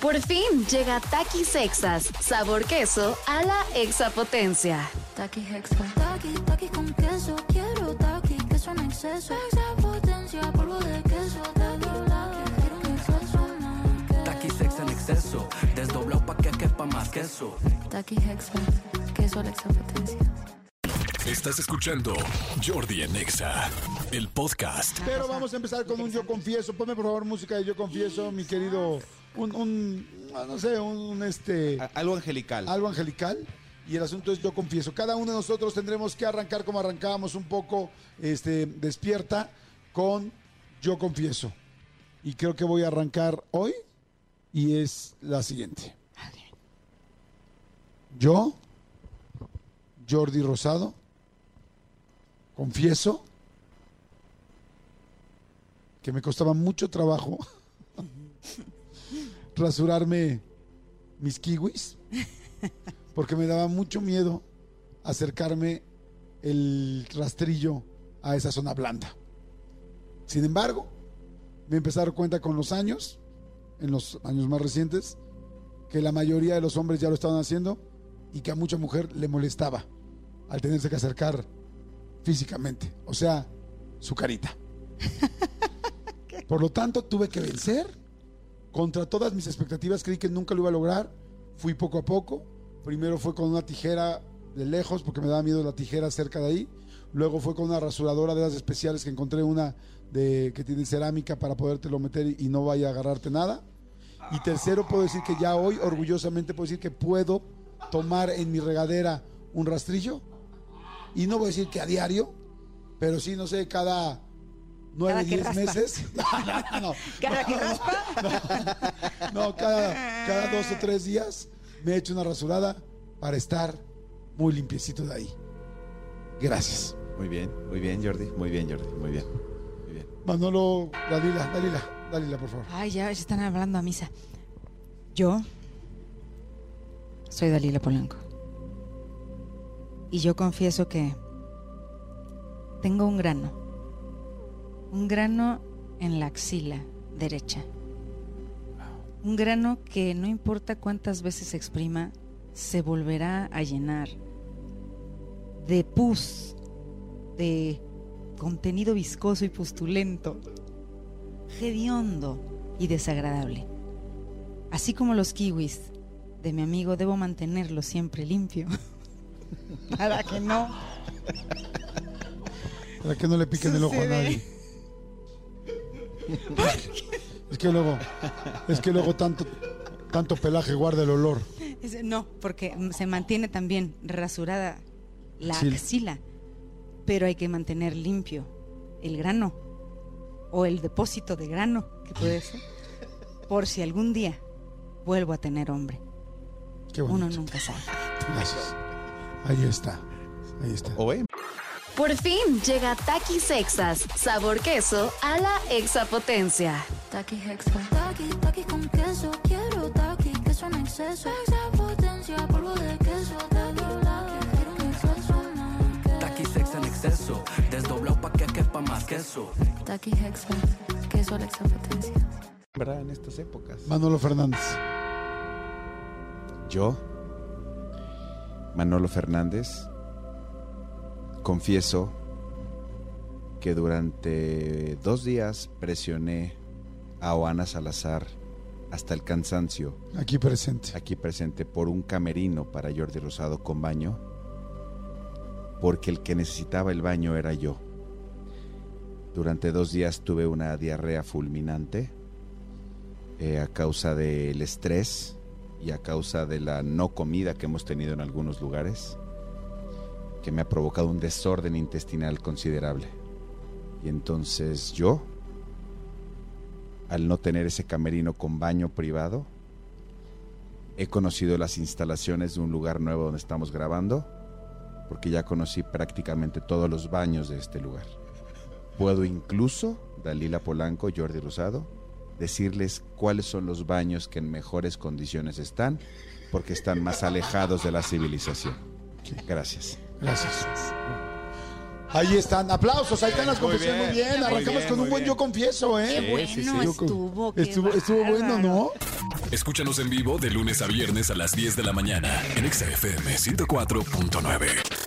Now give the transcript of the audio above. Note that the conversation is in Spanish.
Por fin llega Takis Sexas, sabor queso a la exapotencia. Taki Hexa. Taki, taki con queso. Quiero taki, queso en exceso. Exapotencia, polvo de queso. Taki, taki, quiero un exceso más. En exceso, desdoblado pa' que quepa más queso. Taki Hexa. Queso a la exapotencia. Estás escuchando Jordi en Exa, el podcast. Pero vamos a empezar con un Yo Confieso. Ponme por favor música de Yo Confieso, mi querido. Un, un ah, no sé, un, un, este. Algo angelical. Algo angelical. Y el asunto es Yo Confieso. Cada uno de nosotros tendremos que arrancar como arrancábamos un poco este, despierta con Yo Confieso. Y creo que voy a arrancar hoy. Y es la siguiente. Yo, Jordi Rosado, confieso que me costaba mucho trabajo rasurarme mis kiwis porque me daba mucho miedo acercarme el rastrillo a esa zona blanda. Sin embargo, me empecé a dar cuenta con los años, en los años más recientes, que la mayoría de los hombres ya lo estaban haciendo y que a mucha mujer le molestaba al tenerse que acercar físicamente, o sea, su carita. Por lo tanto, tuve que vencer contra todas mis expectativas, creí que nunca lo iba a lograr, fui poco a poco, primero fue con una tijera de lejos porque me daba miedo la tijera cerca de ahí, luego fue con una rasuradora de las especiales que encontré una de que tiene cerámica para podértelo meter y, y no vaya a agarrarte nada. Y tercero, puedo decir que ya hoy, orgullosamente, puedo decir que puedo tomar en mi regadera un rastrillo. Y no voy a decir que a diario, pero sí, no sé, cada nueve, diez raspa. meses. No, no, no, no. Cada que raspa. No, cada, cada dos o tres días me he hecho una rasurada para estar muy limpiecito de ahí. Gracias. Muy bien, muy bien, Jordi. Muy bien, Jordi. Muy bien. Muy bien. Manolo, Dalila, Dalila, Dalila, por favor. Ay, ya se están hablando a misa. Yo soy Dalila Polanco. Y yo confieso que tengo un grano. Un grano en la axila derecha. Un grano que no importa cuántas veces se exprima, se volverá a llenar de pus, de contenido viscoso y pustulento hediondo y desagradable. Así como los kiwis de mi amigo, debo mantenerlo siempre limpio. Para que no. Para que no le piquen el ojo a nadie. Es que luego, es que luego tanto, tanto pelaje guarda el olor. No, porque se mantiene también rasurada la Sí. axila. Pero hay que mantener limpio el grano o el depósito de grano, que puede ser, por si algún día vuelvo a tener hombre. Qué. Uno nunca sabe. Gracias. Ahí está. Ahí está. O ven, Por fin llega Takis Sexas, sabor queso a la exapotencia. Taki Hexa. Taki, taki con queso. Quiero taki, queso en exceso. Exapotencia, polvo de queso. Taki, taki, quiero un exceso sex en exceso, desdoblado pa' que quepa más queso. Taki Hexa. Queso a la exapotencia. ¿verdad? En estas épocas. Manolo Fernández. Yo, Manolo Fernández, confieso que durante dos días presioné a Oana Salazar hasta el cansancio, Aquí presente. aquí presente, por un camerino para Jordi Rosado con baño, porque el que necesitaba el baño era yo. Durante dos días tuve una diarrea fulminante eh, a causa del estrés y a causa de la no comida que hemos tenido en algunos lugares, que me ha provocado un desorden intestinal considerable. Y entonces yo, al no tener ese camerino con baño privado, he conocido las instalaciones de un lugar nuevo donde estamos grabando, porque ya conocí prácticamente todos los baños de este lugar. Puedo incluso, Dalila Polanco, Jordi Rosado, decirles cuáles son los baños que en mejores condiciones están, porque están más alejados de la civilización. Gracias. Gracias. Ahí están, aplausos, ahí están las Muy confesiones muy bien, muy Arrancamos bien, con un buen bien. yo confieso, ¿eh? Qué bueno sí, sí. estuvo, qué Estuvo, estuvo bueno. ¿no? Escúchanos en vivo de lunes a viernes a las 10 de la mañana en Exa FM 104.9.